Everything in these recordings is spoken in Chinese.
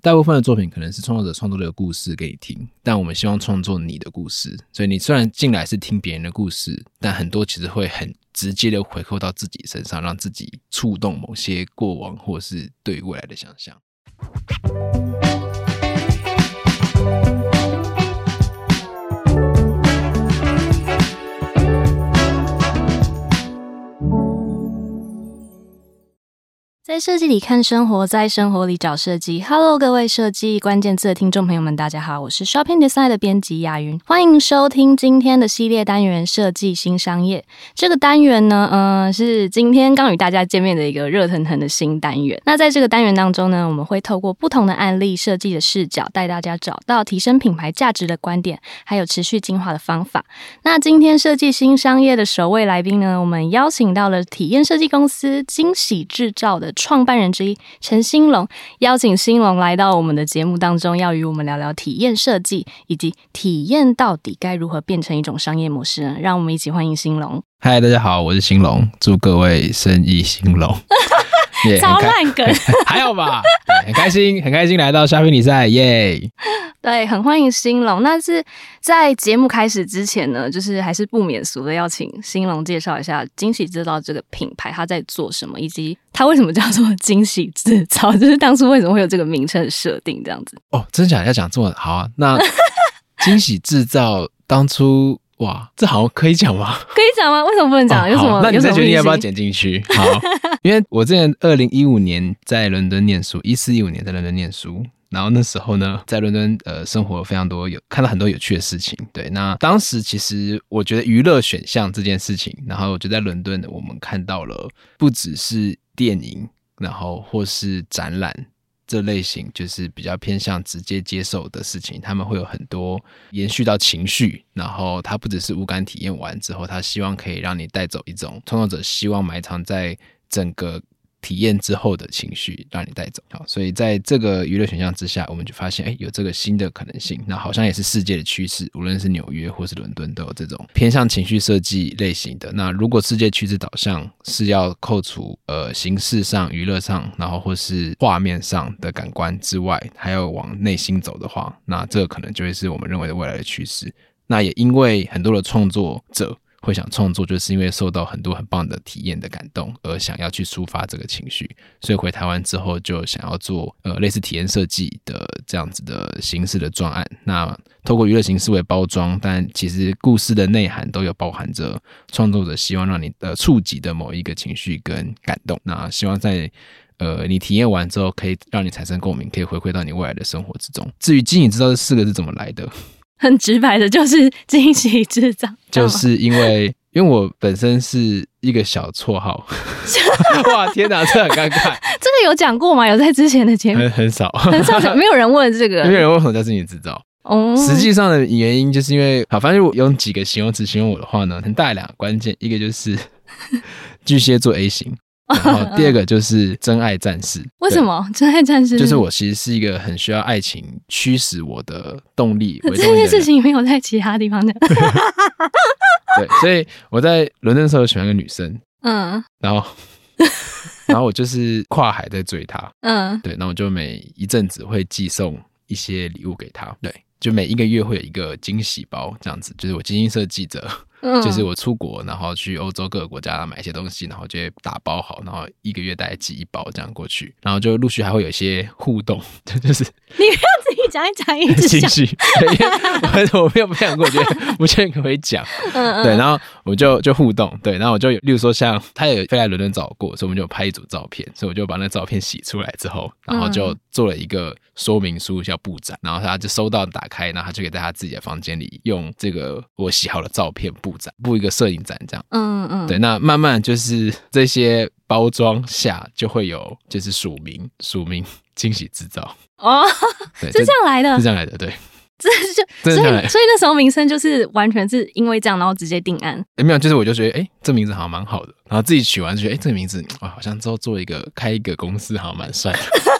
大部分的作品可能是创作者创作的故事给你听，但我们希望创作你的故事。所以你虽然进来是听别人的故事，但很多其实会很直接的回扣到自己身上，让自己触动某些过往或是对未来的想象。在设计里看生活，在生活里找设计。Hello，各位设计关键字的听众朋友们，大家好，我是 Shopping Design 的编辑雅云，欢迎收听今天的系列单元《设计新商业》。这个单元呢，呃，是今天刚与大家见面的一个热腾腾的新单元。那在这个单元当中呢，我们会透过不同的案例、设计的视角，带大家找到提升品牌价值的观点，还有持续进化的方法。那今天设计新商业的首位来宾呢，我们邀请到了体验设计公司惊喜制造的。创办人之一陈兴龙，邀请兴龙来到我们的节目当中，要与我们聊聊体验设计以及体验到底该如何变成一种商业模式？让我们一起欢迎兴龙。嗨，大家好，我是兴龙，祝各位生意兴隆。超烂梗，还好吧？很开心，很开心来到虾皮比赛，耶！对，很欢迎兴龙。那是在节目开始之前呢，就是还是不免俗的要请兴龙介绍一下惊喜制造这个品牌，它在做什么，以及它为什么叫做惊喜制造，就是当初为什么会有这个名称的设定，这样子。哦，真假要讲这么好啊？那惊喜制造当初。哇，这好像可以讲吗？可以讲吗？为什么不能讲？哦、有什么？那你再决定要不要剪进去？好，因为我之前二零一五年在伦敦念书，一四一五年在伦敦念书，然后那时候呢，在伦敦呃生活非常多有看到很多有趣的事情。对，那当时其实我觉得娱乐选项这件事情，然后我就在伦敦我们看到了不只是电影，然后或是展览。这类型就是比较偏向直接接受的事情，他们会有很多延续到情绪，然后他不只是无感体验完之后，他希望可以让你带走一种创作者希望埋藏在整个。体验之后的情绪让你带走，好，所以在这个娱乐选项之下，我们就发现，哎，有这个新的可能性。那好像也是世界的趋势，无论是纽约或是伦敦，都有这种偏向情绪设计类型的。那如果世界趋势导向是要扣除呃形式上、娱乐上，然后或是画面上的感官之外，还要往内心走的话，那这个可能就会是我们认为的未来的趋势。那也因为很多的创作者。会想创作，就是因为受到很多很棒的体验的感动，而想要去抒发这个情绪。所以回台湾之后，就想要做呃类似体验设计的这样子的形式的专案。那透过娱乐形式为包装，但其实故事的内涵都有包含着创作者希望让你的触及的某一个情绪跟感动。那希望在呃你体验完之后，可以让你产生共鸣，可以回馈到你未来的生活之中。至于惊喜制造这四个字怎么来的？很直白的，就是惊喜制造，就是因为因为我本身是一个小绰号，哇天哪，这很尴尬。这个有讲过吗？有在之前的节目很很少，很少讲，没有人问这个，没有人问为什么叫惊喜制造。哦，实际上的原因就是因为，好，反正我用几个形容词形容我的话呢，很大两个关键，一个就是巨蟹座 A 型。然后 第二个就是真爱战士，为什么真爱战士？就是我其实是一个很需要爱情驱使我的动力。这件事情没有在其他地方的。对，所以我在伦敦的时候喜欢一个女生，嗯，然后，然后我就是跨海在追她，嗯，对，然后我就每一阵子会寄送一些礼物给她，对，就每一个月会有一个惊喜包这样子，就是我精心设计着。嗯、就是我出国，然后去欧洲各个国家买一些东西，然后就会打包好，然后一个月大概寄一包这样过去，然后就陆续还会有一些互动，就是你不要自己讲一讲，一直讲，我我没有不想过，我觉得我觉得可以讲，嗯嗯。对，然后我就就互动，对，然后我就例如说像他有飞来伦敦找我过，所以我们就拍一组照片，所以我就把那照片洗出来之后，然后就做了一个说明书叫布展，然后他就收到打开，然后他就可以在他自己的房间里用这个我洗好的照片布。布展，布一个摄影展，这样，嗯嗯，对，那慢慢就是这些包装下就会有，就是署名，署名 惊喜制造哦，对，是这样来的，是这样来的，对，这就所以所以那时候名声就是完全是因为这样，然后直接定案。哎，没有，就是我就觉得，哎，这名字好像蛮好的，然后自己取完就觉得，哎，这个名字哇，好像之后做一个开一个公司好像蛮帅的。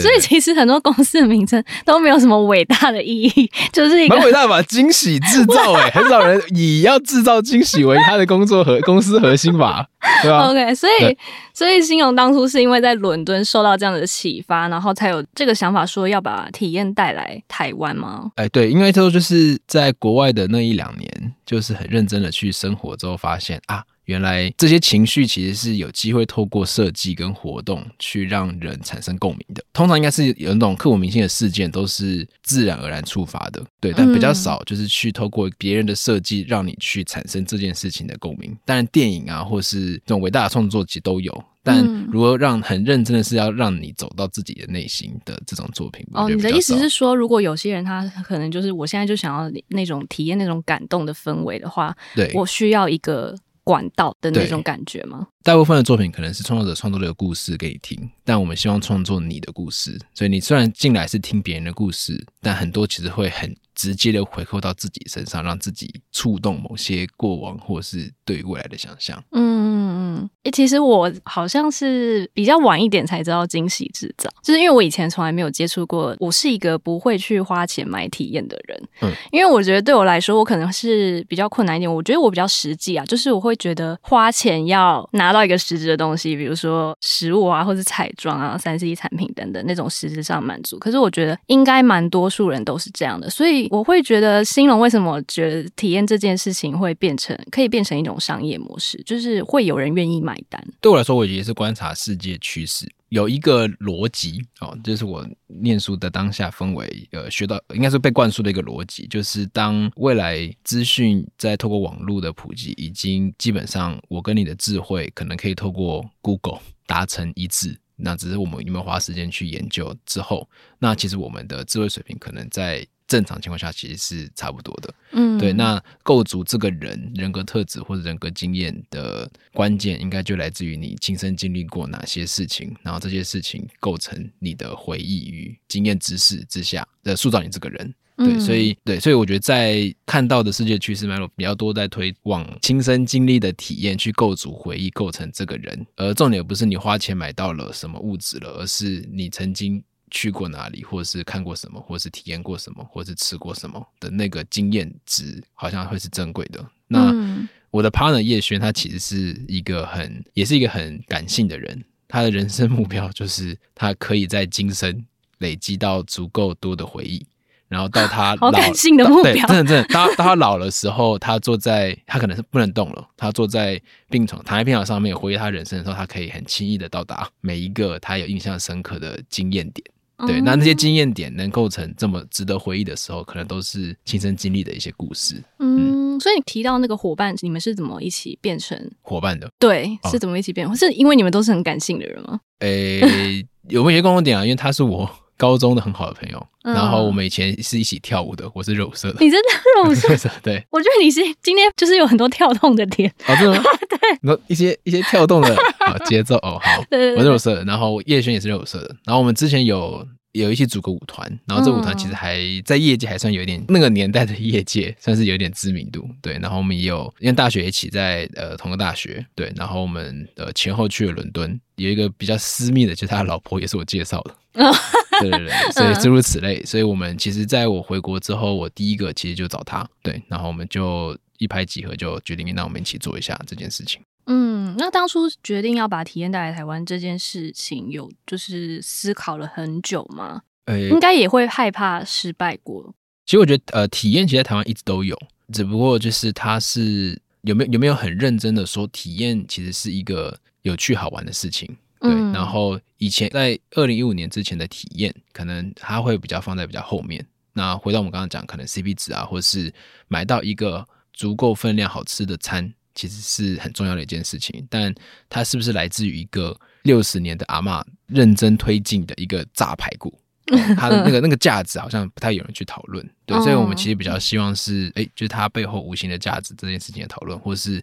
所以其实很多公司的名称都没有什么伟大的意义，就是一个蛮伟大的吧？惊喜制造，哎，很少人以要制造惊喜为他的工作和公司核心吧？对吧？OK，所以所以欣荣当初是因为在伦敦受到这样的启发，然后才有这个想法，说要把体验带来台湾吗？哎，对，因为这就是在国外的那一两年，就是很认真的去生活之后，发现啊。原来这些情绪其实是有机会透过设计跟活动去让人产生共鸣的。通常应该是有那种刻骨铭心的事件，都是自然而然触发的，对。但比较少就是去透过别人的设计让你去产生这件事情的共鸣。当然，电影啊，或是这种伟大的创作其实都有。但如果让很认真的是要让你走到自己的内心的这种作品，哦，你的意思是说，如果有些人他可能就是我现在就想要那种体验那种感动的氛围的话，对，我需要一个。管道的那种感觉吗？大部分的作品可能是创作者创作这个故事给你听，但我们希望创作你的故事。所以你虽然进来是听别人的故事，但很多其实会很直接的回扣到自己身上，让自己触动某些过往或是对未来的想象。嗯嗯。嗯，其实我好像是比较晚一点才知道惊喜制造，就是因为我以前从来没有接触过。我是一个不会去花钱买体验的人，嗯，因为我觉得对我来说，我可能是比较困难一点。我觉得我比较实际啊，就是我会觉得花钱要拿到一个实质的东西，比如说食物啊，或者彩妆啊、三 C 产品等等那种实质上满足。可是我觉得应该蛮多数人都是这样的，所以我会觉得兴隆为什么觉得体验这件事情会变成可以变成一种商业模式，就是会有人愿意买单。对我来说，我也是观察世界趋势，有一个逻辑哦，就是我念书的当下氛围，呃，学到应该是被灌输的一个逻辑，就是当未来资讯在透过网络的普及，已经基本上我跟你的智慧可能可以透过 Google 达成一致，那只是我们有没有花时间去研究之后，那其实我们的智慧水平可能在。正常情况下其实是差不多的，嗯，对。那构筑这个人人格特质或者人格经验的关键，应该就来自于你亲身经历过哪些事情，然后这些事情构成你的回忆与经验知识之下的塑造你这个人。对，所以对，所以我觉得在看到的世界趋势脉络比较多，在推往亲身经历的体验去构筑回忆，构成这个人。而重点不是你花钱买到了什么物质了，而是你曾经。去过哪里，或者是看过什么，或者是体验过什么，或者是吃过什么的那个经验值，好像会是珍贵的。那、嗯、我的 partner 叶轩，他其实是一个很，也是一个很感性的人。他的人生目标就是，他可以在今生累积到足够多的回忆，然后到他 老，好感性的目标，对，真的真的，当当他老的时候，他坐在，他可能是不能动了，他坐在病床，躺在病床上面回忆他人生的时候，他可以很轻易的到达每一个他有印象深刻的经验点。对，那那些经验点能构成这么值得回忆的时候，可能都是亲身经历的一些故事。嗯，所以你提到那个伙伴，你们是怎么一起变成伙伴的？对，是怎么一起变？哦、是因为你们都是很感性的人吗？诶、欸，有没有一些共同点啊？因为他是我。高中的很好的朋友，嗯、然后我们以前是一起跳舞的。我是热舞社的，你真的热舞社？对，我觉得你是今天就是有很多跳动的点。哦，真的吗？对，然后一些一些跳动的啊节奏哦，好，对对对，我是热舞社的，然后叶轩也是热舞社的，然后我们之前有。有一起组个舞团，然后这舞团其实还在业界还算有一点、嗯、那个年代的业界算是有点知名度，对。然后我们也有因为大学一起在呃同个大学，对。然后我们呃前后去了伦敦，有一个比较私密的，就是他的老婆也是我介绍的，哦、对对对，所以诸如此类。所以我们其实在我回国之后，我第一个其实就找他，对。然后我们就一拍即合，就决定让我们一起做一下这件事情。嗯，那当初决定要把体验带来台湾这件事情，有就是思考了很久吗？呃、欸，应该也会害怕失败过。其实我觉得，呃，体验其实在台湾一直都有，只不过就是它是有没有有没有很认真的说，体验其实是一个有趣好玩的事情。对，嗯、然后以前在二零一五年之前的体验，可能它会比较放在比较后面。那回到我们刚刚讲，可能 CP 值啊，或是买到一个足够分量好吃的餐。其实是很重要的一件事情，但它是不是来自于一个六十年的阿嬷认真推进的一个炸排骨？它的那个那个价值好像不太有人去讨论。对，所以我们其实比较希望是，哎，就是它背后无形的价值这件事情的讨论，或是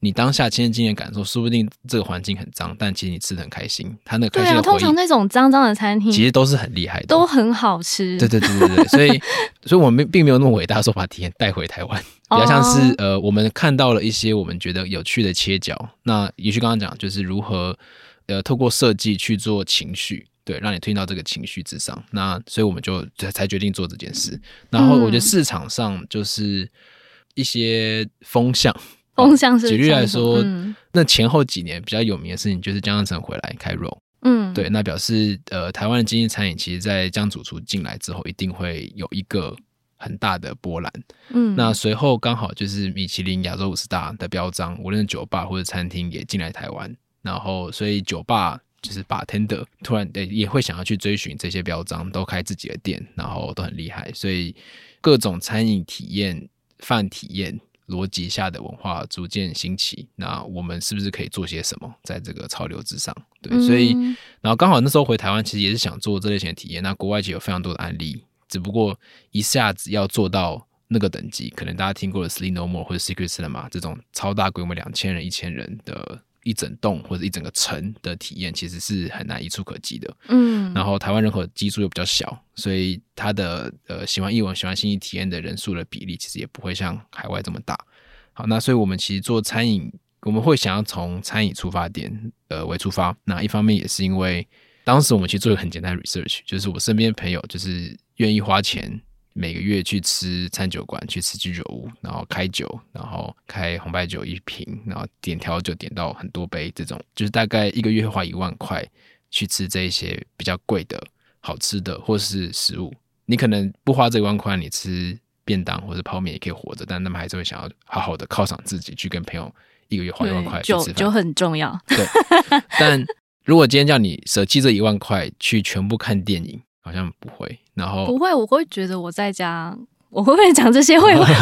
你当下亲身经验感受，说不定这个环境很脏，但其实你吃的很开心。它那个开心对啊，通常那种脏脏的餐厅其实都是很厉害的，都很好吃。对对对对对，所以所以我们并没有那么伟大，说把体验带回台湾。比较像是呃，我们看到了一些我们觉得有趣的切角。那也许刚刚讲就是如何呃，透过设计去做情绪，对，让你推到这个情绪之上。那所以我们就才决定做这件事。然后我觉得市场上就是一些风向，风向是。举例来说，嗯、那前后几年比较有名的事情就是江上成回来开肉。嗯，对，那表示呃，台湾的经济餐饮其实，在江主厨进来之后，一定会有一个很大的波澜。嗯，那随后刚好就是米其林亚洲五十大的标章，无论是酒吧或者餐厅也进来台湾，然后所以酒吧就是 bartender 突然的也会想要去追寻这些标章，都开自己的店，然后都很厉害，所以各种餐饮体验、饭体验。逻辑下的文化逐渐兴起，那我们是不是可以做些什么，在这个潮流之上？对，嗯、所以，然后刚好那时候回台湾，其实也是想做这类型的体验。那国外其实有非常多的案例，只不过一下子要做到那个等级，可能大家听过的 Sleep No More 或者 Secret Cinema 这种超大规模两千人、一千人的。一整栋或者一整个城的体验，其实是很难一触可及的。嗯，然后台湾人口基数又比较小，所以他的呃喜欢艺文、喜欢新奇体验的人数的比例，其实也不会像海外这么大。好，那所以我们其实做餐饮，我们会想要从餐饮出发点呃为出发。那一方面也是因为当时我们其实做一个很简单的 research，就是我身边朋友就是愿意花钱。每个月去吃餐酒馆，去吃居酒屋，然后开酒，然后开红白酒一瓶，然后点调酒点到很多杯，这种就是大概一个月会花一万块去吃这一些比较贵的好吃的或是食物。你可能不花这一万块，你吃便当或者泡面也可以活着，但他们还是会想要好好的犒赏自己，去跟朋友一个月花一万块去吃饭。酒酒很重要，对。但如果今天叫你舍弃这一万块去全部看电影，好像不会，然后不会，我会觉得我在家，我会不会讲这些？会，我会，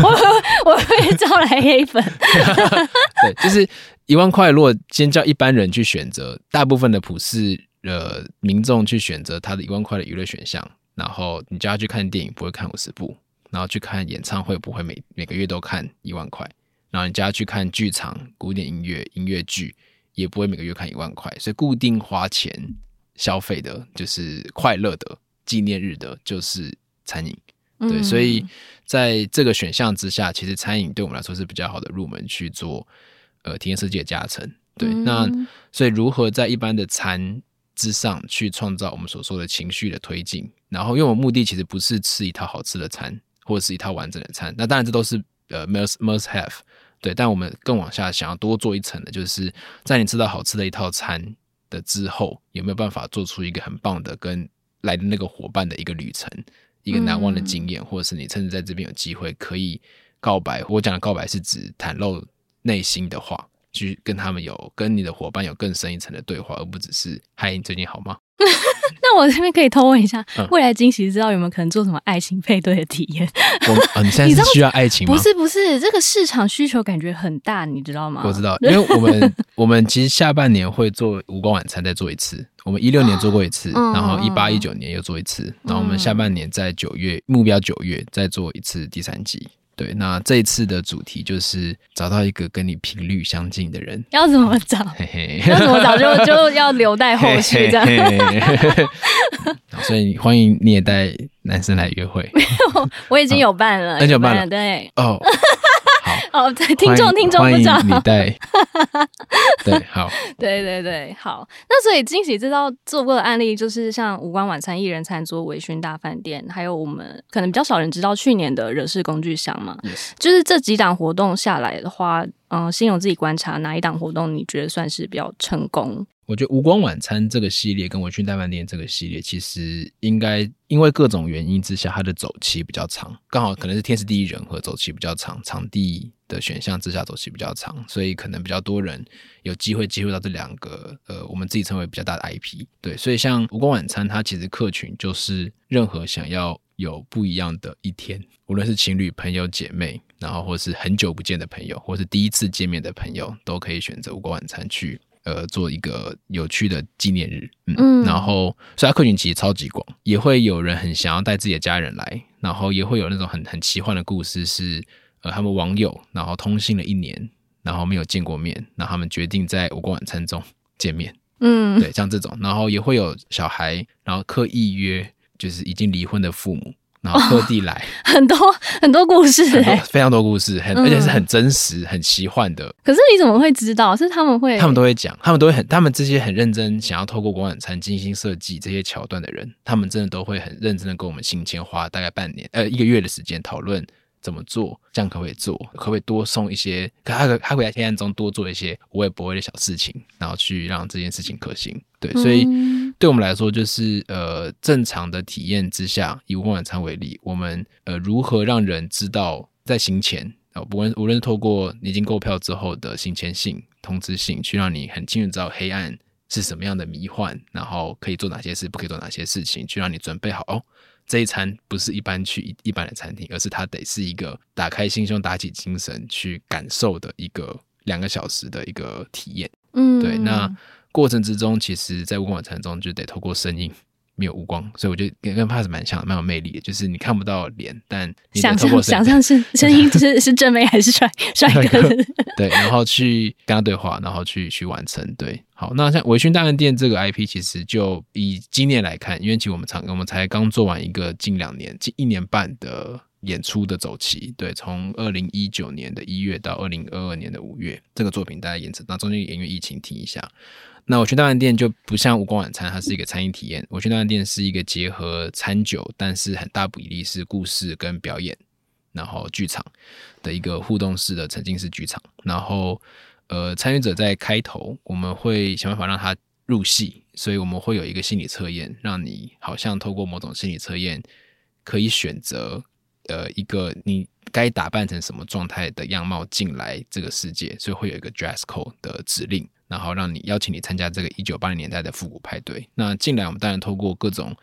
我会招来黑粉。对，就是一万块，如果先叫一般人去选择，大部分的普世呃民众去选择他的一万块的娱乐选项，然后你叫他去看电影，不会看五十部，然后去看演唱会，不会每每个月都看一万块，然后你叫他去看剧场、古典音乐、音乐剧，也不会每个月看一万块，所以固定花钱消费的就是快乐的。纪念日的就是餐饮，对，嗯、所以在这个选项之下，其实餐饮对我们来说是比较好的入门去做呃体验设计的加成，对。嗯、那所以如何在一般的餐之上去创造我们所说的情绪的推进，然后因为我们目的其实不是吃一套好吃的餐或者是一套完整的餐，那当然这都是呃 must must have，对。但我们更往下想要多做一层的，就是在你吃到好吃的一套餐的之后，有没有办法做出一个很棒的跟来的那个伙伴的一个旅程，一个难忘的经验，嗯、或者是你甚至在这边有机会可以告白。我讲的告白是指袒露内心的话，去跟他们有跟你的伙伴有更深一层的对话，而不只是“嗨，你最近好吗？” 那我这边可以偷问一下，嗯、未来惊喜知道有没有可能做什么爱情配对的体验？我、哦、你现在是 需要爱情吗？不是不是，这个市场需求感觉很大，你知道吗？我知道，因为 我们我们其实下半年会做无光晚餐，再做一次。我们一六年做过一次，嗯、然后一八一九年又做一次，嗯、然后我们下半年在九月目标九月再做一次第三季。对，那这一次的主题就是找到一个跟你频率相近的人。要怎么找？嘿嘿，要怎么找就就要留待后续这样。所以欢迎你也带男生来约会。没有，我已经有伴了，很久伴了，对。哦。哦，对，听众听众不知道，欢迎你带，对，好，对对对，好。那所以惊喜知道做过的案例，就是像无关晚餐、一人餐桌、微醺大饭店，还有我们可能比较少人知道去年的惹事工具箱嘛。Yes. 就是这几档活动下来的话，嗯、呃，先有自己观察哪一档活动你觉得算是比较成功？我觉得无光晚餐这个系列跟微醺大饭店这个系列，其实应该因为各种原因之下，它的走期比较长，刚好可能是天时地利人和，走期比较长，场地的选项之下周期比较长，所以可能比较多人有机会接触到这两个呃，我们自己称为比较大的 IP。对，所以像无光晚餐，它其实客群就是任何想要有不一样的一天，无论是情侣、朋友、姐妹，然后或是很久不见的朋友，或是第一次见面的朋友，都可以选择无光晚餐去。呃，做一个有趣的纪念日，嗯，嗯，然后所以它客群其实超级广，也会有人很想要带自己的家人来，然后也会有那种很很奇幻的故事是，是呃，他们网友然后通信了一年，然后没有见过面，然后他们决定在五光晚餐中见面，嗯，对，像这种，然后也会有小孩，然后刻意约，就是已经离婚的父母。然后特地来，哦、很多很多故事，非常多故事，很、嗯、而且是很真实、很奇幻的。可是你怎么会知道？是他们会，他们都会讲，他们都会很，他们这些很认真想要透过无光晚餐精心设计这些桥段的人，他们真的都会很认真的跟我们信前花大概半年呃一个月的时间讨论怎么做？这样可不可以做？可不可以多送一些？可他可他可以在黑暗中多做一些无微不微的小事情，然后去让这件事情可行。对，所以对我们来说，就是呃正常的体验之下，以无光晚餐为例，我们呃如何让人知道在行前啊，不论无论是透过你已经购票之后的行前信、通知信，去让你很清楚知道黑暗是什么样的迷幻，然后可以做哪些事，不可以做哪些事情，去让你准备好哦。这一餐不是一般去一一般的餐厅，而是它得是一个打开心胸、打起精神去感受的一个两个小时的一个体验。嗯，对。那过程之中，其实，在无光晚餐中就得透过声音。没有无光，所以我觉得跟跟 Pass 蛮像，蛮有魅力的。就是你看不到脸，但你想象想象是 声音是是正妹还是帅帅哥？对，然后去跟他对话，然后去去完成。对，好，那像微醺大饭店这个 IP，其实就以今年来看，因为其实我们常我们才刚做完一个近两年、近一年半的演出的走期。对，从二零一九年的一月到二零二二年的五月，这个作品大家演成，那中间也因为疫情停一下。那我去大饭店就不像无光晚餐，它是一个餐饮体验。我去大饭店是一个结合餐酒，但是很大比例是故事跟表演，然后剧场的一个互动式的沉浸式剧场。然后，呃，参与者在开头我们会想办法让他入戏，所以我们会有一个心理测验，让你好像透过某种心理测验可以选择，呃，一个你该打扮成什么状态的样貌进来这个世界，所以会有一个 dress code 的指令。然后让你邀请你参加这个一九八零年代的复古派对。那进来，我们当然透过各种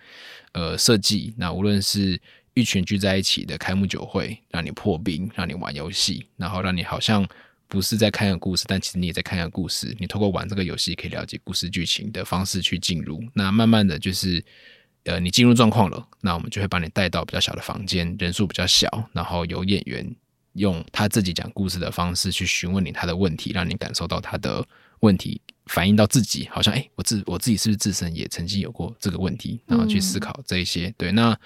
呃设计，那无论是一群聚在一起的开幕酒会，让你破冰，让你玩游戏，然后让你好像不是在看一个故事，但其实你也在看一个故事。你透过玩这个游戏，可以了解故事剧情的方式去进入。那慢慢的就是呃，你进入状况了，那我们就会把你带到比较小的房间，人数比较小，然后有演员用他自己讲故事的方式去询问你他的问题，让你感受到他的。问题反映到自己，好像哎、欸，我自我自己是不是自身也曾经有过这个问题，然后去思考这一些。嗯、对，那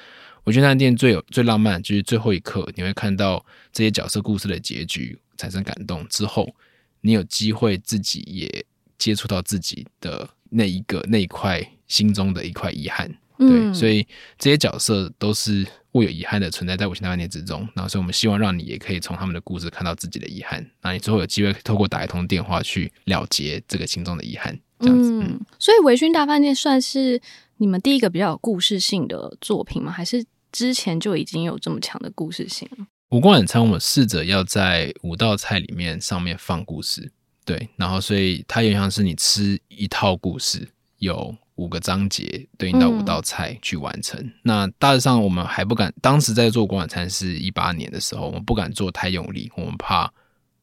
我觉得那店最有最浪漫，就是最后一刻你会看到这些角色故事的结局产生感动之后，你有机会自己也接触到自己的那一个那一块心中的一块遗憾。对，嗯、所以这些角色都是握有遗憾的存在在微醺大饭店之中。然后，所以我们希望让你也可以从他们的故事看到自己的遗憾。那你之后有机会透过打一通电话去了结这个心中的遗憾，这样子。嗯，所以微醺大饭店算是你们第一个比较有故事性的作品吗？还是之前就已经有这么强的故事性了？五光晚餐，我们试着要在五道菜里面上面放故事，对，然后所以它有点像是你吃一套故事有。五个章节对应到五道菜去完成。嗯、那大致上我们还不敢，当时在做无光晚餐是一八年的时候，我们不敢做太用力，我们怕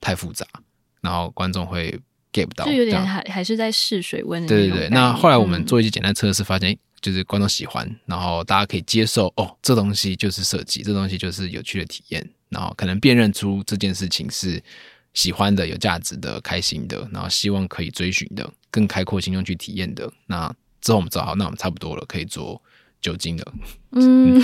太复杂，然后观众会 get 不到。就有点还还是在试水温。对对对。那后来我们做一些简单测试，发现就是观众喜欢，嗯、然后大家可以接受哦，这东西就是设计，这东西就是有趣的体验，然后可能辨认出这件事情是喜欢的、有价值的、开心的，然后希望可以追寻的、更开阔心胸去体验的那。之后我们找好，那我们差不多了，可以做酒精的。嗯，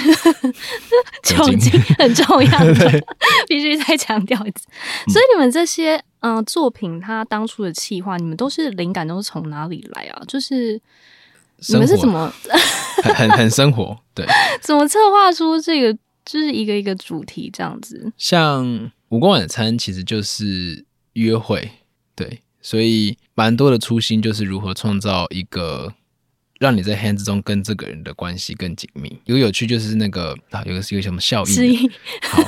酒精很重要的，必须再强调一次。所以你们这些嗯、呃、作品，它当初的企划，你们都是灵感都是从哪里来啊？就是你们是怎么很很，很生活？对，怎么策划出这个就是一个一个主题这样子？像五光晚餐其实就是约会，对，所以蛮多的初心就是如何创造一个。让你在黑暗之中跟这个人的关系更紧密。有有趣就是那个啊，有个是一个什么效应？是 好，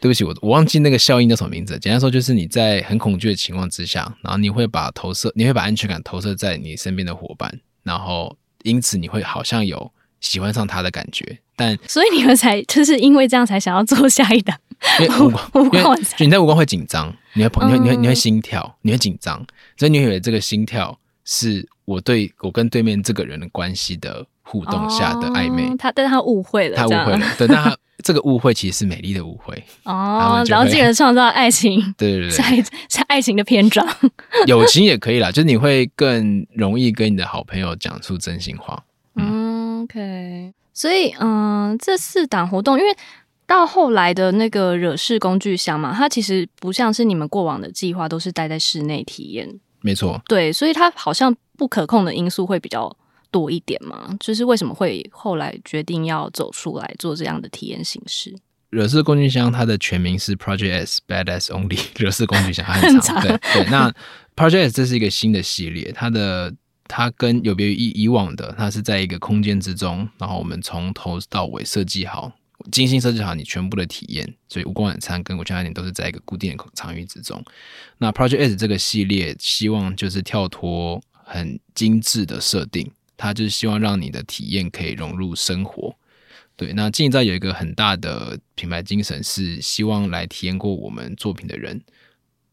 对不起，我我忘记那个效应叫什么名字。简单说就是你在很恐惧的情况之下，然后你会把投射，你会把安全感投射在你身边的伙伴，然后因此你会好像有喜欢上他的感觉。但 所以你们才就是因为这样才想要做下一档。因为无光，你在无光会紧张，你会你会你会你会心跳，你会紧张，所以你会以为这个心跳。是我对我跟对面这个人的关系的互动下的暧昧，哦、他但是他误会了，他误会了，对，但他这个误会其实是美丽的误会哦，然后进而创造爱情，对对对，是爱是爱情的篇章，友情也可以啦，就是你会更容易跟你的好朋友讲出真心话。嗯，OK，所以嗯，这四档活动，因为到后来的那个惹事工具箱嘛，它其实不像是你们过往的计划，都是待在室内体验。没错，对，所以它好像不可控的因素会比较多一点嘛。就是为什么会后来决定要走出来做这样的体验形式？惹事工具箱它的全名是 Project S Badass Only 惹事工具箱，很 长。很长对对，那 Project S 这是一个新的系列，它的它跟有别于以以往的，它是在一个空间之中，然后我们从头到尾设计好。精心设计好你全部的体验，所以无光晚餐跟我全家店都是在一个固定的场域之中。那 Project S 这个系列希望就是跳脱很精致的设定，它就是希望让你的体验可以融入生活。对，那经营在有一个很大的品牌精神，是希望来体验过我们作品的人，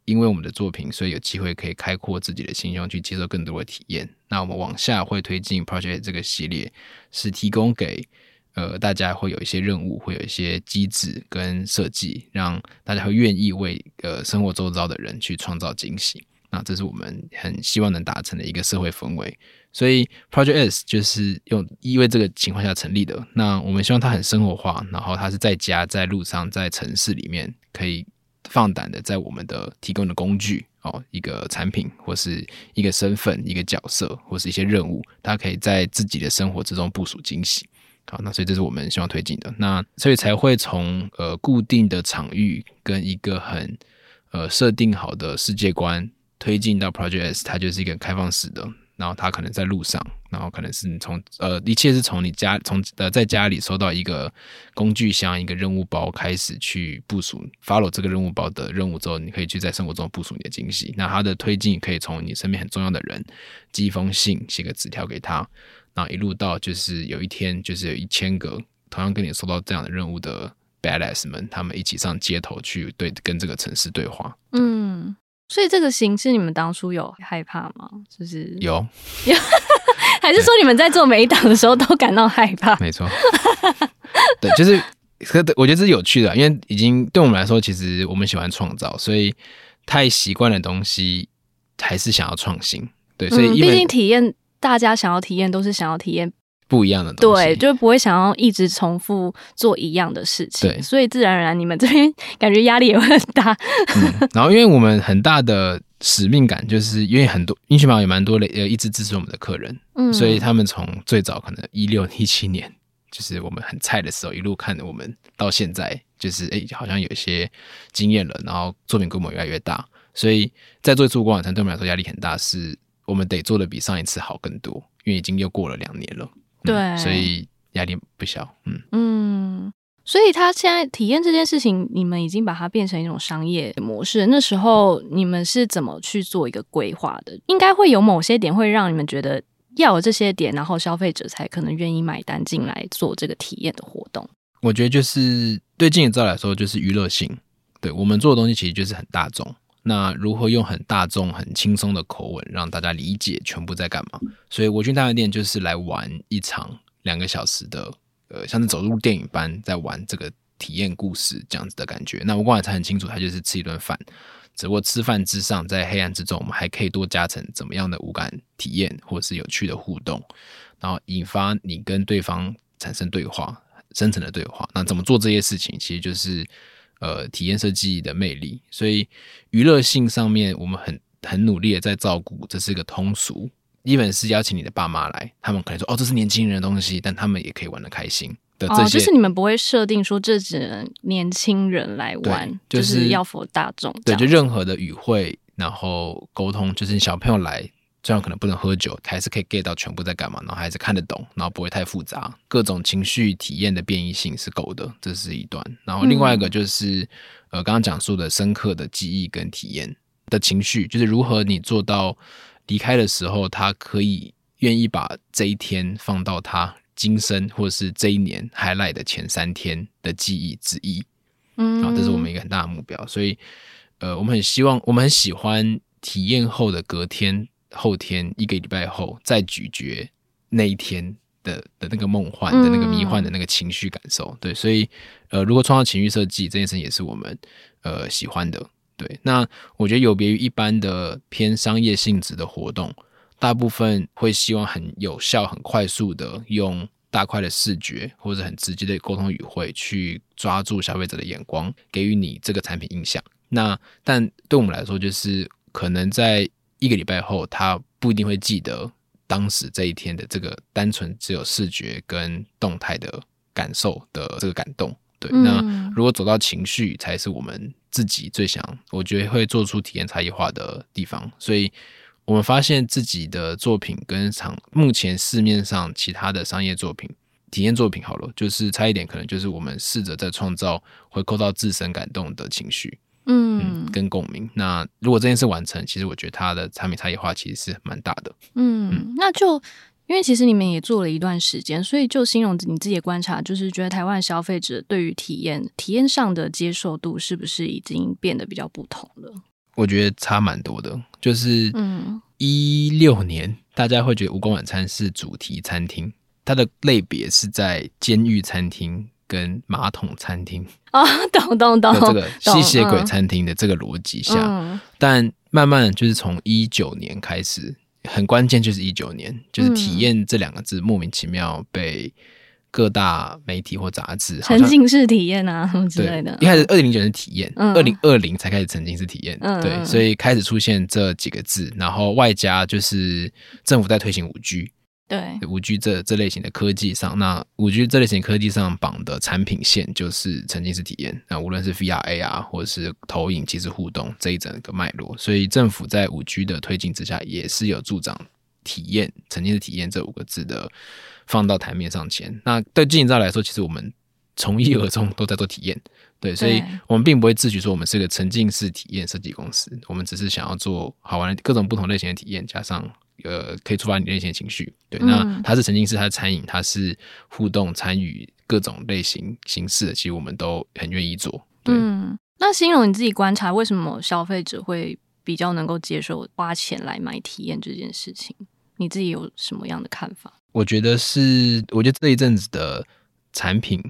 因为我们的作品，所以有机会可以开阔自己的心胸，去接受更多的体验。那我们往下会推进 Project S 这个系列，是提供给。呃，大家会有一些任务，会有一些机制跟设计，让大家会愿意为呃生活周遭的人去创造惊喜。那这是我们很希望能达成的一个社会氛围。所以 Project S 就是用因为这个情况下成立的。那我们希望它很生活化，然后它是在家、在路上、在城市里面可以放胆的在我们的提供的工具哦，一个产品或是一个身份、一个角色或是一些任务，它可以在自己的生活之中部署惊喜。好，那所以这是我们希望推进的。那所以才会从呃固定的场域跟一个很呃设定好的世界观推进到 Project S，它就是一个开放式的。然后他可能在路上，然后可能是你从呃一切是从你家从呃在家里收到一个工具箱、一个任务包开始去部署，follow 这个任务包的任务之后，你可以去在生活中部署你的惊喜。那它的推进可以从你身边很重要的人寄一封信，写个纸条给他。然后一路到就是有一天，就是有一千个同样跟你收到这样的任务的 badass 们，他们一起上街头去对跟这个城市对话。嗯，所以这个形式你们当初有害怕吗？就是有，还是说你们在做每一档的时候都感到害怕？没错，对，就是我觉得这是有趣的，因为已经对我们来说，其实我们喜欢创造，所以太习惯的东西还是想要创新。对，所以、嗯、毕竟体验。大家想要体验，都是想要体验不一样的东西，对，就不会想要一直重复做一样的事情。对，所以自然而然，你们这边感觉压力也会很大。嗯，然后，因为我们很大的使命感，就是因为很多英雄榜有蛮多的呃一直支持我们的客人，嗯，所以他们从最早可能一六一七年，就是我们很菜的时候，一路看着我们到现在，就是哎，好像有一些经验了，然后作品规模越来越大，所以在做出无光晚餐对我们来说压力很大，是。我们得做的比上一次好更多，因为已经又过了两年了，对，嗯、所以压力不小，嗯嗯，所以他现在体验这件事情，你们已经把它变成一种商业模式。那时候你们是怎么去做一个规划的？应该会有某些点会让你们觉得要有这些点，然后消费者才可能愿意买单进来做这个体验的活动。我觉得就是对经营者来说，就是娱乐性。对我们做的东西，其实就是很大众。那如何用很大众、很轻松的口吻让大家理解全部在干嘛？所以我去大饭店就是来玩一场两个小时的，呃，像是走入电影般在玩这个体验故事这样子的感觉。那无光晚餐很清楚，它就是吃一顿饭，只不过吃饭之上，在黑暗之中，我们还可以多加成怎么样的五感体验，或是有趣的互动，然后引发你跟对方产生对话、深层的对话。那怎么做这些事情，其实就是。呃，体验设计的魅力，所以娱乐性上面，我们很很努力的在照顾，这是一个通俗。一本是邀请你的爸妈来，他们可能说哦，这是年轻人的东西，但他们也可以玩的开心的这些。哦，就是你们不会设定说这只能年轻人来玩，就是、就是要否大众。对，就任何的语汇，然后沟通，就是小朋友来。虽然可能不能喝酒，还是可以 get 到全部在干嘛，然后还是看得懂，然后不会太复杂，各种情绪体验的变异性是够的，这是一段。然后另外一个就是，嗯、呃，刚刚讲述的深刻的记忆跟体验的情绪，就是如何你做到离开的时候，他可以愿意把这一天放到他今生或者是这一年 highlight 的前三天的记忆之一。嗯，然后这是我们一个很大的目标。所以，呃，我们很希望，我们很喜欢体验后的隔天。后天一个礼拜后再咀嚼那一天的的那个梦幻的那个迷幻的那个情绪感受，对，所以呃，如果创造情绪设计这件事也是我们呃喜欢的，对。那我觉得有别于一般的偏商业性质的活动，大部分会希望很有效、很快速的用大块的视觉或者很直接的沟通语汇去抓住消费者的眼光，给予你这个产品印象。那但对我们来说，就是可能在一个礼拜后，他不一定会记得当时这一天的这个单纯只有视觉跟动态的感受的这个感动。对，那如果走到情绪，才是我们自己最想，我觉得会做出体验差异化的地方。所以我们发现自己的作品跟场目前市面上其他的商业作品、体验作品，好了，就是差一点，可能就是我们试着在创造回扣到自身感动的情绪。嗯，嗯，跟共鸣。那如果这件事完成，其实我觉得它的产品差异化其实是蛮大的。嗯，嗯，那就因为其实你们也做了一段时间，所以就形容你自己的观察，就是觉得台湾消费者对于体验体验上的接受度是不是已经变得比较不同了？我觉得差蛮多的。就是嗯，一六年大家会觉得蜈蚣晚餐是主题餐厅，它的类别是在监狱餐厅。跟马桶餐厅啊，懂懂懂，这个吸血鬼餐厅的这个逻辑下，嗯、但慢慢就是从一九年开始，很关键就是一九年，就是体验这两个字莫名其妙被各大媒体或杂志沉浸式体验啊什么之类的。一开始二零零九年体验，二零二零才开始沉浸式体验，嗯、对，所以开始出现这几个字，然后外加就是政府在推行五 G。对五 G 这这类型的科技上，那五 G 这类型科技上绑的产品线就是沉浸式体验。那无论是 VR、AR 或者是投影、即时互动这一整个脉络，所以政府在五 G 的推进之下，也是有助长体验、沉浸式体验这五个字的放到台面上前。那对经营者来说，其实我们从一而终都在做体验，对，所以我们并不会自诩说我们是个沉浸式体验设计公司，我们只是想要做好玩的各种不同类型的体验，加上。呃，可以触发你内心的情绪，对。那它是沉浸式，它是餐饮，它是互动参与各种类型形式的，其实我们都很愿意做。对。嗯，那欣荣你自己观察，为什么消费者会比较能够接受花钱来买体验这件事情？你自己有什么样的看法？我觉得是，我觉得这一阵子的产品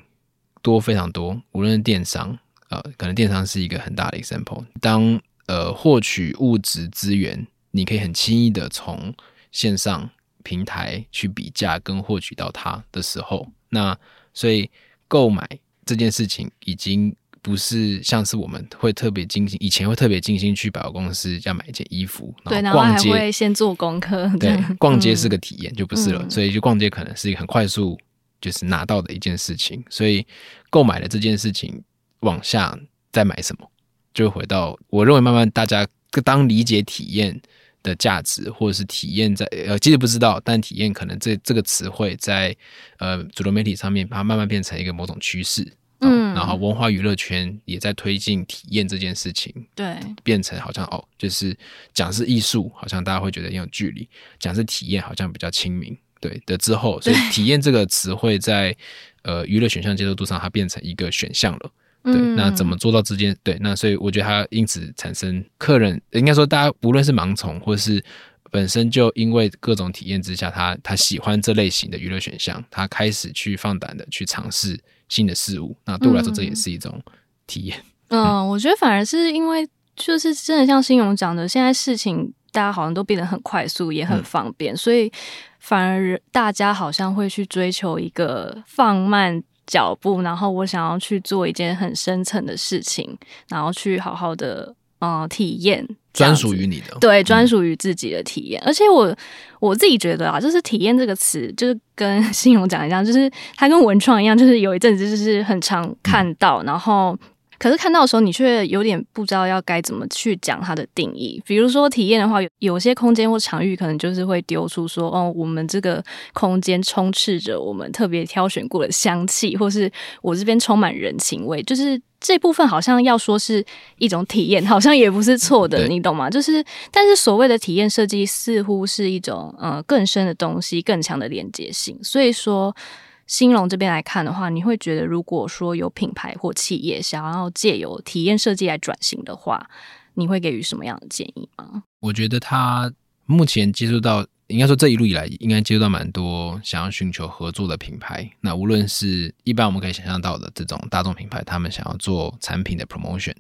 多非常多，无论是电商，呃，可能电商是一个很大的 example。当呃获取物质资源。你可以很轻易的从线上平台去比价跟获取到它的时候，那所以购买这件事情已经不是像是我们会特别精心，以前会特别精心去百货公司要买一件衣服，对，然后还会先做功课，对，逛街是个体验，就不是了，嗯，所以就逛街可能是一个很快速就是拿到的一件事情，所以购买的这件事情往下再买什么，就回到我认为慢慢大家当理解体验的价值，或者是体验在呃，其实不知道，但体验可能这这个词汇在呃主流媒体上面，它慢慢变成一个某种趋势，嗯，然后文化娱乐圈也在推进体验这件事情，对，变成好像哦，就是讲是艺术，好像大家会觉得很有距离；讲是体验，好像比较亲民，对的之后，所以体验这个词汇在呃娱乐选项接受度上，它变成一个选项了。对，那怎么做到之间？对，那所以我觉得它因此产生客人，应该说大家无论是盲从，或是本身就因为各种体验之下，他他喜欢这类型的娱乐选项，他开始去放胆的去尝试新的事物。那对我来说，这也是一种体验。嗯，嗯，我觉得反而是因为就是真的像欣荣讲的，现在事情大家好像都变得很快速，也很方便，嗯、所以反而大家好像会去追求一个放慢。脚步，然后我想要去做一件很深层的事情，然后去好好的呃体验，专属于你的，对，专属于自己的体验。嗯、而且我我自己觉得啊，就是体验这个词，就是跟欣荣讲一样，就是它跟文创一样，就是有一阵子就是很常看到，嗯、然后。可是看到的时候，你却有点不知道要该怎么去讲它的定义。比如说体验的话，有有些空间或场域可能就是会丢出说，哦，我们这个空间充斥着我们特别挑选过的香气，或是我这边充满人情味。就是这部分好像要说是一种体验，好像也不是错的，你懂吗？就是，但是所谓的体验设计似乎是一种呃更深的东西，更强的连接性。所以说。兴荣这边来看的话，你会觉得，如果说有品牌或企业想要借由体验设计来转型的话，你会给予什么样的建议吗？我觉得他目前接触到，应该说这一路以来，应该接触到蛮多想要寻求合作的品牌。那无论是一般我们可以想象到的这种大众品牌，他们想要做产品的 promotion，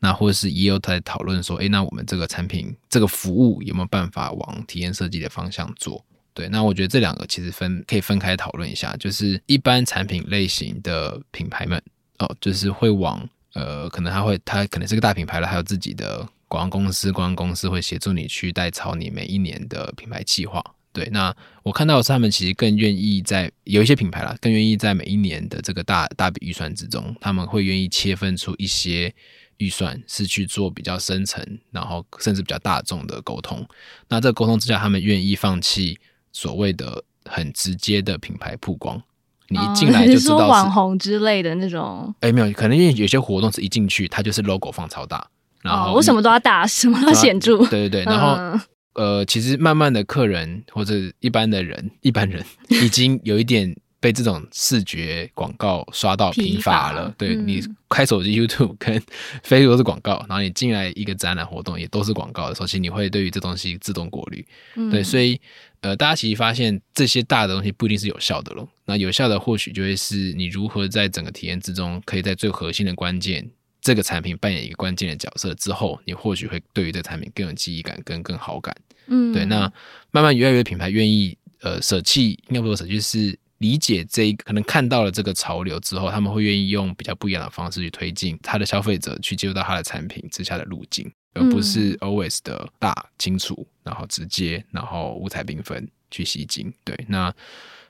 那或者是也有在讨论说，诶，那我们这个产品这个服务有没有办法往体验设计的方向做？对，那我觉得这两个其实分可以分开讨论一下，就是一般产品类型的品牌们哦，就是会往呃，可能他会他可能是个大品牌了，还有自己的广告公司，广告公司会协助你去代操你每一年的品牌计划。对，那我看到是他们其实更愿意在有一些品牌啦，更愿意在每一年的这个大大笔预算之中，他们会愿意切分出一些预算是去做比较深层，然后甚至比较大众的沟通。那这个沟通之下，他们愿意放弃所谓的很直接的品牌曝光。你一进来就知道是、哦、是网红之类的那种。哎，没有，可能因为有些活动是一进去，它就是 logo 放超大，然后、哦、我什么都要大，什么都要显著。对对对，然后。嗯呃，其实慢慢的，客人或者一般的人，一般人已经有一点被这种视觉广告刷到疲乏了。对，你开手机 YouTube 跟 Facebook 都是广告，然后你进来一个展览活动也都是广告的时候，其实你会对于这东西自动过滤。对，所以呃，大家其实发现这些大的东西不一定是有效的咯。那有效的或许就会是你如何在整个体验之中，可以在最核心的关键。这个产品扮演一个关键的角色之后，你或许会对于这个产品更有记忆感，跟更好感。嗯，对。那慢慢越来越品牌愿意呃舍弃，应该不说舍弃，就是理解这一个可能看到了这个潮流之后，他们会愿意用比较不一样的方式去推进他的消费者去接触到他的产品之下的路径，而不是 always 的大清楚，然后直接，然后五彩缤纷去吸睛。对，那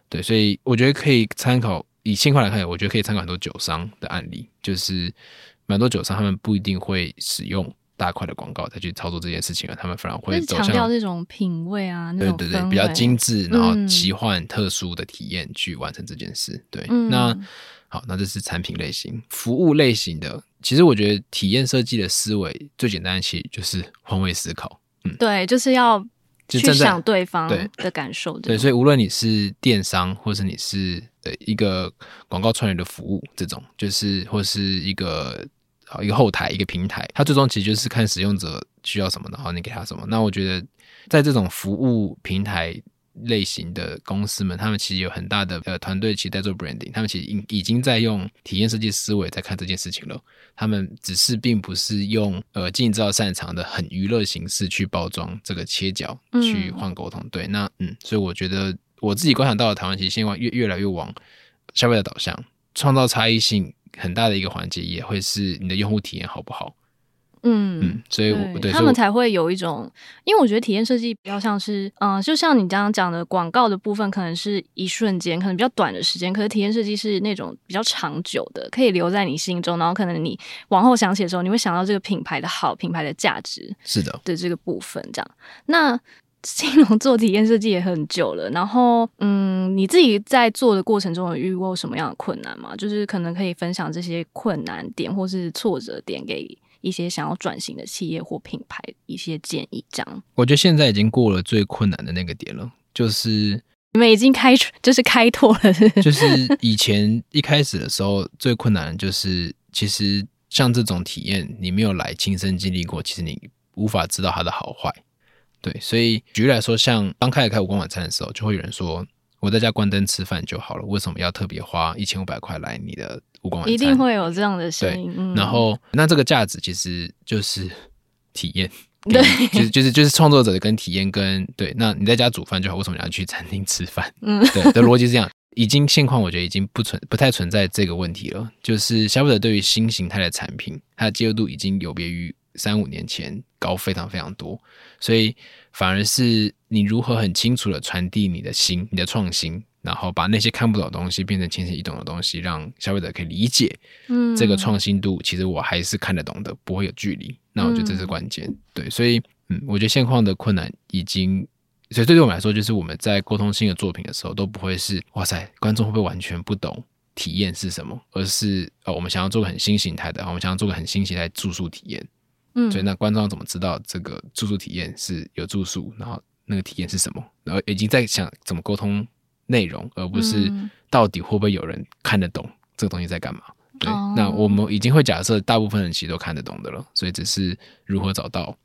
对，所以我觉得可以参考以现况来看，我觉得可以参考很多酒商的案例，就是。蛮多酒商他们不一定会使用大块的广告再去操作这件事情啊，他们反而会走向强调这种品味啊，对对对，比较精致，然后奇幻、特殊的体验去完成这件事。嗯、对，那好，那这是产品类型，服务类型的，其实我觉得体验设计的思维最简单的其实就是换位思考。嗯，对，就是要去想对方的感受。对，对，所以无论你是电商，或是你是呃一个广告串联的服务，这种就是或是一个。好，一个后台，一个平台，它最终其实就是看使用者需要什么，然后你给他什么。那我觉得，在这种服务平台类型的公司们，他们其实有很大的呃团队，其实在做 branding，他们其实已已经在用体验设计思维在看这件事情了。他们只是并不是用呃经营之道擅长的很娱乐形式去包装这个切角，去换沟通。嗯、对，那嗯，所以我觉得我自己观察到的台湾，其实现在越越来越往消费者导向，创造差异性。很大的一个环节也会是你的用户体验好不好？嗯嗯，所以我对他们才会有一种，因为我觉得体验设计比较像是，嗯、呃，就像你刚刚讲的广告的部分，可能是一瞬间，可能比较短的时间，可是体验设计是那种比较长久的，可以留在你心中，然后可能你往后想起的时候，你会想到这个品牌的好，品牌的价值，是的，的这个部分这样。那欣隆做体验设计也很久了，然后嗯，你自己在做的过程中有遇过什么样的困难吗？就是可能可以分享这些困难点或是挫折点，给一些想要转型的企业或品牌一些建议。这样，我觉得现在已经过了最困难的那个点了，就是你们已经开，就是开拓了是是？就是以前一开始的时候最困难的就是，其实像这种体验，你没有来亲身经历过，其实你无法知道它的好坏。对，所以举例来说，像刚开始开五光晚餐的时候，就会有人说：“我在家关灯吃饭就好了，为什么要特别花一千五百块来你的五光晚餐？”一定会有这样的声音。嗯，然后那这个价值其实就是体验，对，就是就是就是创作者的跟体验跟对。那你在家煮饭就好，为什么你要去餐厅吃饭？嗯，对，的逻辑是这样。已经现况，我觉得已经不存不太存在这个问题了。就是消费者对于新形态的产品，它的接受度已经有别于。三五年前高非常非常多，所以反而是你如何很清楚的传递你的心、你的创新，然后把那些看不懂的东西变成浅显易懂的东西，让消费者可以理解。嗯，这个创新度其实我还是看得懂的，不会有距离。那我觉得这是关键。嗯、对，所以嗯，我觉得现况的困难已经，所以对于我们来说，就是我们在沟通新的作品的时候，都不会是哇塞，观众会不会完全不懂体验是什么，而是哦，我们想要做个很新形态的，我们想要做个很新形态住宿体验。嗯，所以那观众怎么知道这个住宿体验是有住宿，然后那个体验是什么？然后已经在想怎么沟通内容，而不是到底会不会有人看得懂这个东西在干嘛？对，那我们已经会假设大部分人其实都看得懂的了，所以只是如何找到。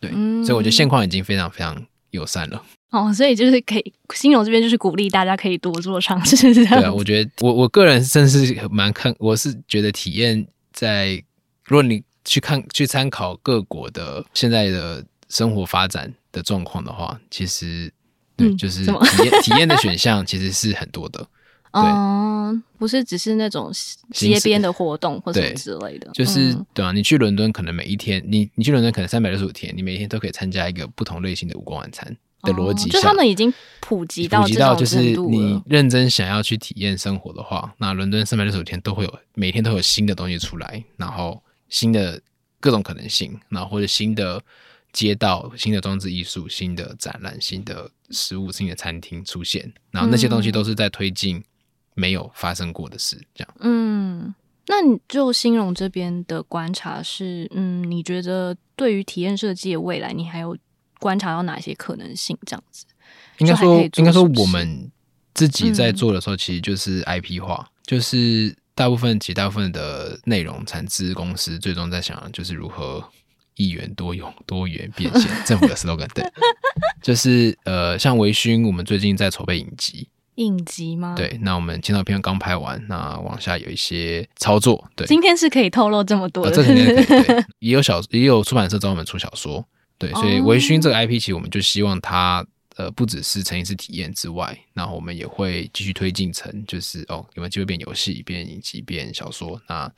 对，所以我觉得现况已经非常非常友善了。哦，所以就是可以，新荣这边就是鼓励大家可以多做尝试。对啊，我觉得我我个人甚至蛮看，我是觉得体验在，如果你。去看去参考各国的现在的生活发展的状况的话，其实对，嗯、就是体验体验的选项其实是很多的。嗯，不是只是那种街边的活动或者之类的。就是对啊，你去伦敦可能每一天，你你去伦敦可能三百六十五天，你每一天都可以参加一个不同类型的五光晚餐。的逻辑下，就他们已经普及到普及到就是你认真想要去体验生活的话，那伦敦三百六十五天都会有，每天都有新的东西出来，然后新的各种可能性，然后或者新的街道、新的装置艺术、新的展览、新的食物、新的餐厅出现，然后那些东西都是在推进没有发生过的事，这样。嗯。那你就新荣这边的观察是，嗯，你觉得对于体验设计的未来，你还有观察到哪些可能性？这样子，应该说，应该说，我们自己在做的时候，其实就是 IP 化，嗯、就是大部分其实大部分的内容产资公司最终在想就是如何一元多用、多元变现，政府的 slogan 对，就是呃，像微醺，我们最近在筹备影集。影集吗？对，那我们前导片刚拍完，那往下有一些操作。对，今天是可以透露这么多这肯定可以。对，也有小，也有出版社找我们出小说。对，所以微醺这个 IP，其实我们就希望它，呃，不只是成一次体验之外，那我们也会继续推进成，就是哦，有没有机会变游戏、变影集、变小说？那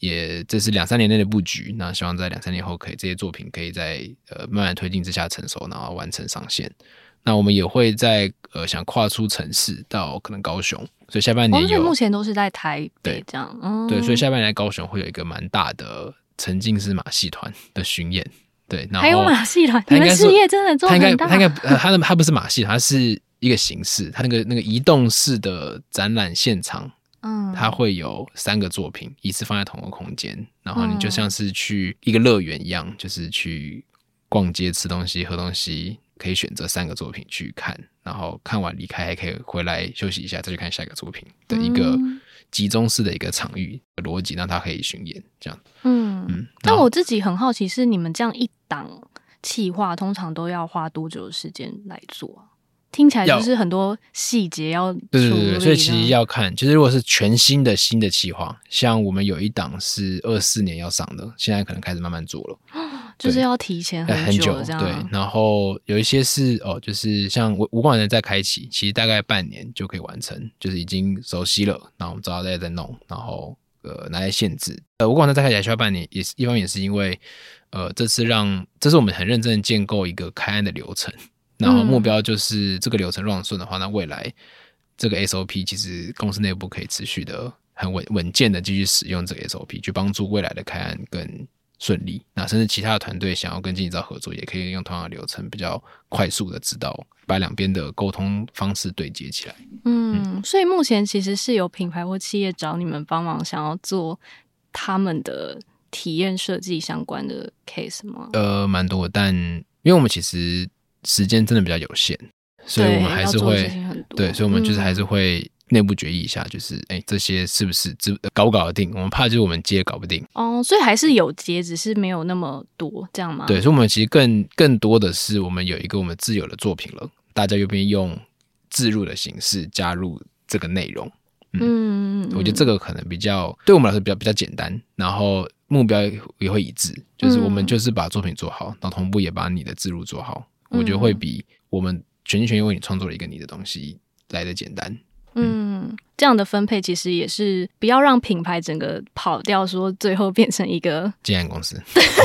也这是两三年内的布局。那希望在两三年后，可以这些作品可以在呃慢慢推进之下成熟，然后完成上线。那我们也会在呃想跨出城市到可能高雄，所以下半年有目前都是在台北这样，嗯、对，所以下半年在高雄会有一个蛮大的沉浸式马戏团的巡演，对，然后还有马戏团，你们事业真的做很大，他应该他应该他的他不是马戏，他是一个形式，他那个那个移动式的展览现场，嗯，它会有三个作品一次放在同一个空间，然后你就像是去一个乐园一样，就是去逛街、吃东西、喝东西。可以选择三个作品去看，然后看完离开，还可以回来休息一下，再去看下一个作品的一个集中式的一个场域逻辑，让它可以巡演这样。嗯嗯。但我自己很好奇，是你们这样一档企划，通常都要花多久的时间来做啊？听起来就是很多细节要，要对对对，所以其实要看，其实如果是全新的新的企划，像我们有一档是二四年要上的，现在可能开始慢慢做了。就是要提前很久，很久，对。然后有一些是哦，就是像无光人在开启，其实大概半年就可以完成，就是已经熟悉了，然后我们知道大家在弄，然后呃拿来限制。呃，无光人在开启还需要半年，也是一方面也是因为呃这次让这是我们很认真的建构一个开案的流程，然后目标就是这个流程 run 顺的话，那未来这个 SOP 其实公司内部可以持续的很稳稳健的继续使用这个 SOP，去帮助未来的开案更。顺利，那甚至其他的团队想要跟经纪照合作，也可以用同样的流程，比较快速的知道把两边的沟通方式对接起来。嗯，嗯，所以目前其实是有品牌或企业找你们帮忙，想要做他们的体验设计相关的 case 吗？呃，蛮多，但因为我们其实时间真的比较有限，所以我们还是会对，所以我们就是还是会。嗯内部决议一下，就是哎、欸，这些是不是这搞不搞得定？我们怕就是我们接搞不定哦，所以还是有接，只是没有那么多，这样吗？对，所以我们其实更更多的是，我们有一个我们自有的作品了，大家又愿意用自入的形式加入这个内容。嗯，嗯，我觉得这个可能比较对我们来说比较比较简单，然后目标也会一致，就是我们就是把作品做好，然后同步也把你的自入做好。我觉得会比我们全心全意为你创作了一个你的东西来的简单。嗯，这样的分配其实也是不要让品牌整个跑掉，说最后变成一个 经纪公司。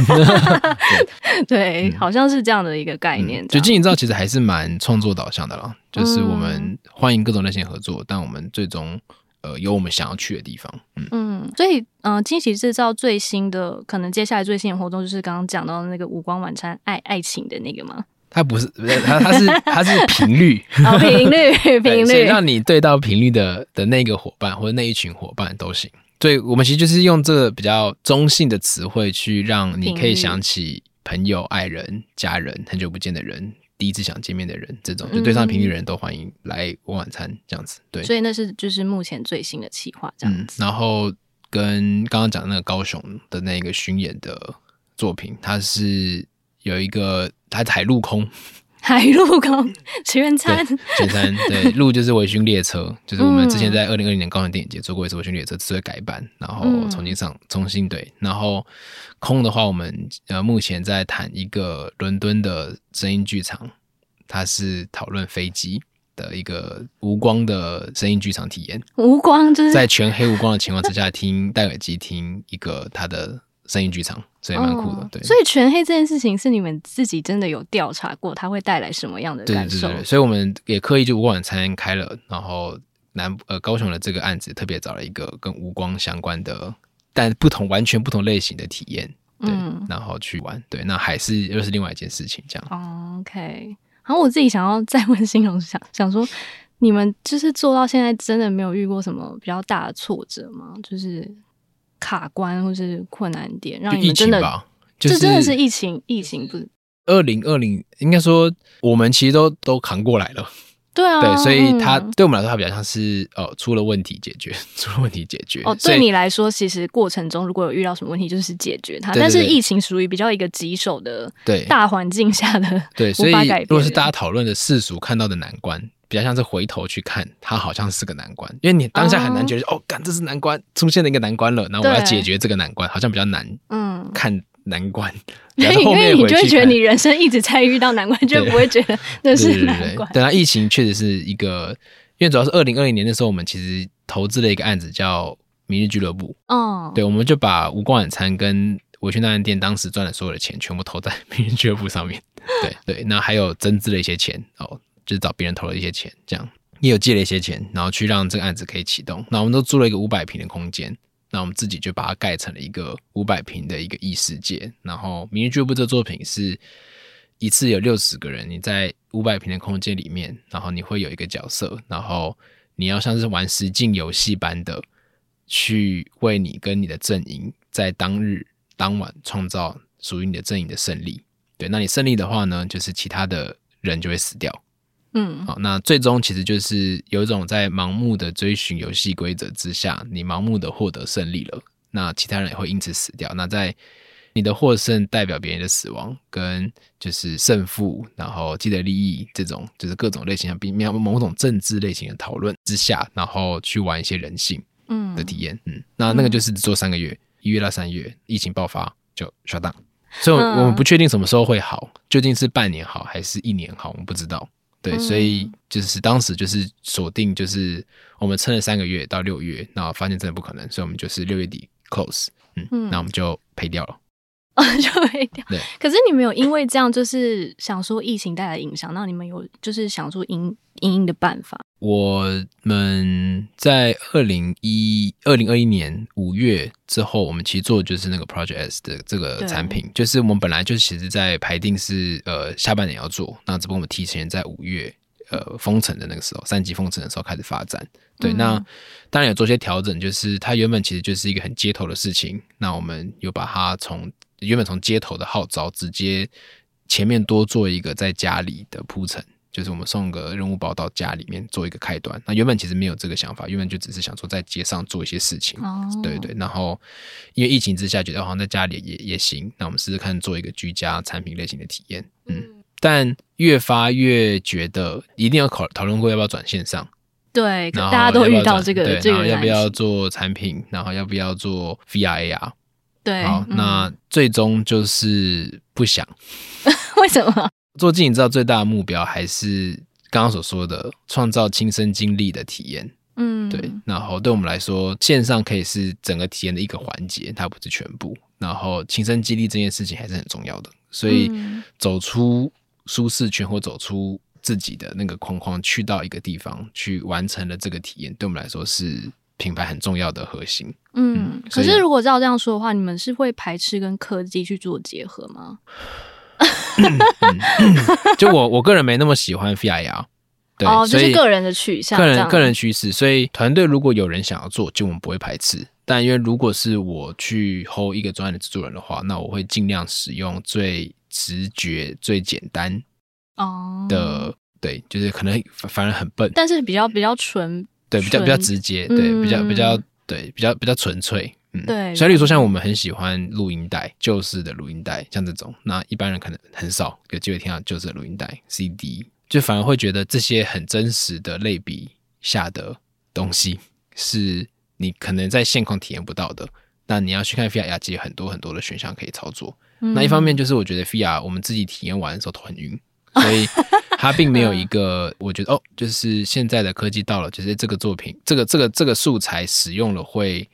对，对嗯、好像是这样的一个概念。就经营造其实还是蛮创作导向的啦，就是我们欢迎各种类型合作，嗯、但我们最终呃有我们想要去的地方。嗯，嗯所以嗯，惊喜制造最新的可能接下来最新的活动就是刚刚讲到的那个五光晚餐爱爱情的那个吗？它不是，它它是它是频率，频率频率，让你对到频率的的那个伙伴或者那一群伙伴都行。所以我们其实就是用这个比较中性的词汇去让你可以想起朋友、爱人、家人、很久不见的人、第一次想见面的人，这种就对上频率的人都欢迎来我晚餐这样子。对，所以那是就是目前最新的企划这样子。嗯、然后跟刚刚讲的那个高雄的那个巡演的作品，它是。有一个，它海陆空，海陆空全餐，全餐对，陆就是微醺列车，就是我们之前在二零二零年高雄电影节做过一次微醺列车，只会改版，然后重新上，重新对，然后空的话，我们呃目前在谈一个伦敦的声音剧场，它是讨论飞机的一个无光的声音剧场体验，无光就是在全黑无光的情况之下听戴耳机听一个它的。声音剧场，所以蛮酷的。哦、对，所以全黑这件事情是你们自己真的有调查过，它会带来什么样的感受？对对对，所以我们也刻意就无光晚餐开了，然后南呃高雄的这个案子特别找了一个跟无光相关的，但不同完全不同类型的体验，对，嗯、然后去玩。对，那还是又是另外一件事情，这样。哦、OK，然后我自己想要再问新荣，想想说。你们就是做到现在，真的没有遇过什么比较大的挫折吗？就是卡关或是困难点，让你们真的，这、就是、真的是疫情，疫情不是二零二零，应该说我们其实都都扛过来了。对啊，对，所以它对我们来说，它比较像是哦，出了问题解决，出了问题解决。哦，对你来说，其实过程中如果有遇到什么问题，就是解决它。但是疫情属于比较一个棘手的对大环境下的对，所以如果是大家讨论的世俗看到的难关，比较像是回头去看，它好像是个难关，因为你当下很难觉得哦，干这是难关，出现了一个难关了，然后我要解决这个难关，好像比较难。嗯，看。难关，因为你就会觉得你人生一直在遇到难关，就不会觉得 那是难关。等到疫情确实是一个，因为主要是二零二零年的时候，我们其实投资了一个案子叫“明日俱乐部”。哦，对，我们就把无光晚餐跟微醺大饭店当时赚的所有的钱，全部投在 明日俱乐部上面。对对，那还有增资了一些钱哦，就是找别人投了一些钱，这样也有借了一些钱，然后去让这个案子可以启动。那我们都租了一个五百平的空间。那我们自己就把它盖成了一个五百平的一个异世界。然后《明日俱乐部》这作品是一次有六十个人，你在五百平的空间里面，然后你会有一个角色，然后你要像是玩实境游戏般的去为你跟你的阵营在当日当晚创造属于你的阵营的胜利。对，那你胜利的话呢，就是其他的人就会死掉。嗯，好，那最终其实就是有一种在盲目的追寻游戏规则之下，你盲目的获得胜利了，那其他人也会因此死掉。那在你的获胜代表别人的死亡，跟就是胜负，然后既得利益这种，就是各种类型的，比某某种政治类型的讨论之下，然后去玩一些人性嗯。的体验，嗯，嗯，那那个就是只做三个月，一月到三月，疫情爆发就 shut down，所以我们不确定什么时候会好，究竟是半年好还是一年好，我们不知道。对，所以就是当时就是锁定，就是我们撑了三个月到六月，然后发现真的不可能，所以我们就是六月底 close，嗯，那、嗯、我们就赔掉了，哦，就赔掉。对，可是你们有因为这样就是想说疫情带来影响，那你们有就是想出因因应的办法？我们在二零一二零二一年五月之后，我们其实做的就是那个 Project S 的这个产品，就是我们本来就其实在排定是呃下半年要做，那只不过我们提前在五月呃封城的那个时候，三级封城的时候开始发展。对，嗯、那当然有做些调整，就是它原本其实就是一个很街头的事情，那我们又把它从原本从街头的号召，直接前面多做一个在家里的铺陈。就是我们送个任务包到家里面做一个开端。那原本其实没有这个想法，原本就只是想说在街上做一些事情。哦，对对。然后因为疫情之下，觉得好像在家里也也行。那我们试试看做一个居家产品类型的体验。嗯。但越发越觉得一定要考讨论过要不要转线上。对，大家都遇到这个对，这个然后要不要做产品，然后要不要做 VR AR。对。好，那最终就是不想。为什么？做镜影照最大的目标还是刚刚所说的创造亲身经历的体验，嗯，对。然后对我们来说，线上可以是整个体验的一个环节，它不是全部。然后亲身经历这件事情还是很重要的，所以走出舒适圈或走出自己的那个框框，去到一个地方去完成了这个体验，对我们来说是品牌很重要的核心。嗯，嗯，可是如果照这样说的话，你们是会排斥跟科技去做结合吗？就我我个人没那么喜欢 VR，对，哦，就是个人的取向，个人个人趋势。所以团队如果有人想要做，就我们不会排斥。但因为如果是我去 hold 一个专业的制作人的话，那我会尽量使用最直觉、最简单哦的，对，就是可能反而很笨，但是比较比较纯，对，比较比较直接，对，嗯、比较比较对，比较比较纯粹。嗯，对。所以，例如说，像我们很喜欢录音带，旧式的录音带，像这种，那一般人可能很少有机会听到旧式的录音带 CD，就反而会觉得这些很真实的类比下的东西，是你可能在现况体验不到的。那你要去看 VR，其实很多很多的选项可以操作。嗯、那一方面就是我觉得 VR 我们自己体验完的时候头很晕，所以它并没有一个我觉得哦，就是现在的科技到了，就是这个作品，这个这个这个素材使用了会。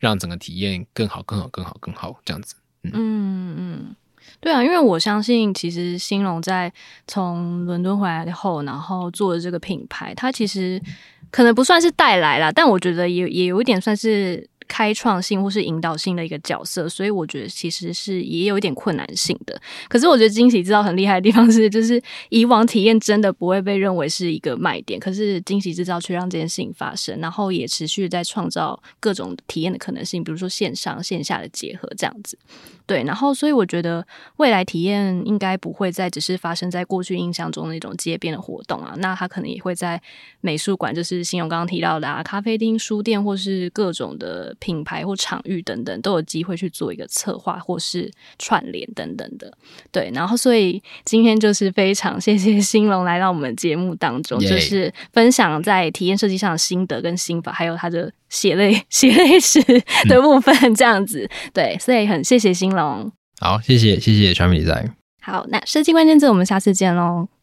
让整个体验更好、更好、更好、更好这样子。嗯嗯，对啊，因为我相信，其实兴隆在从伦敦回来后，然后做的这个品牌，它其实可能不算是带来啦，但我觉得也也有一点算是。开创性或是引导性的一个角色，所以我觉得其实是也有一点困难性的。可是我觉得惊喜制造很厉害的地方是，就是以往体验真的不会被认为是一个卖点，可是惊喜制造却让这件事情发生，然后也持续在创造各种体验的可能性，比如说线上线下的结合这样子。对，然后所以我觉得未来体验应该不会再只是发生在过去印象中那种街边的活动啊，那它可能也会在美术馆，就是新荣刚刚提到的啊，咖啡厅、书店或是各种的品牌或场域等等，都有机会去做一个策划或是串联等等的。对，然后所以今天就是非常谢谢兴隆来到我们节目当中，就是分享在体验设计上的心得跟心法，还有他的。血泪 血泪史的部分，这样子、嗯、对，所以很谢谢兴隆。好，谢谢谢谢 Charming Design。好，那设计关键字，我们下次见喽。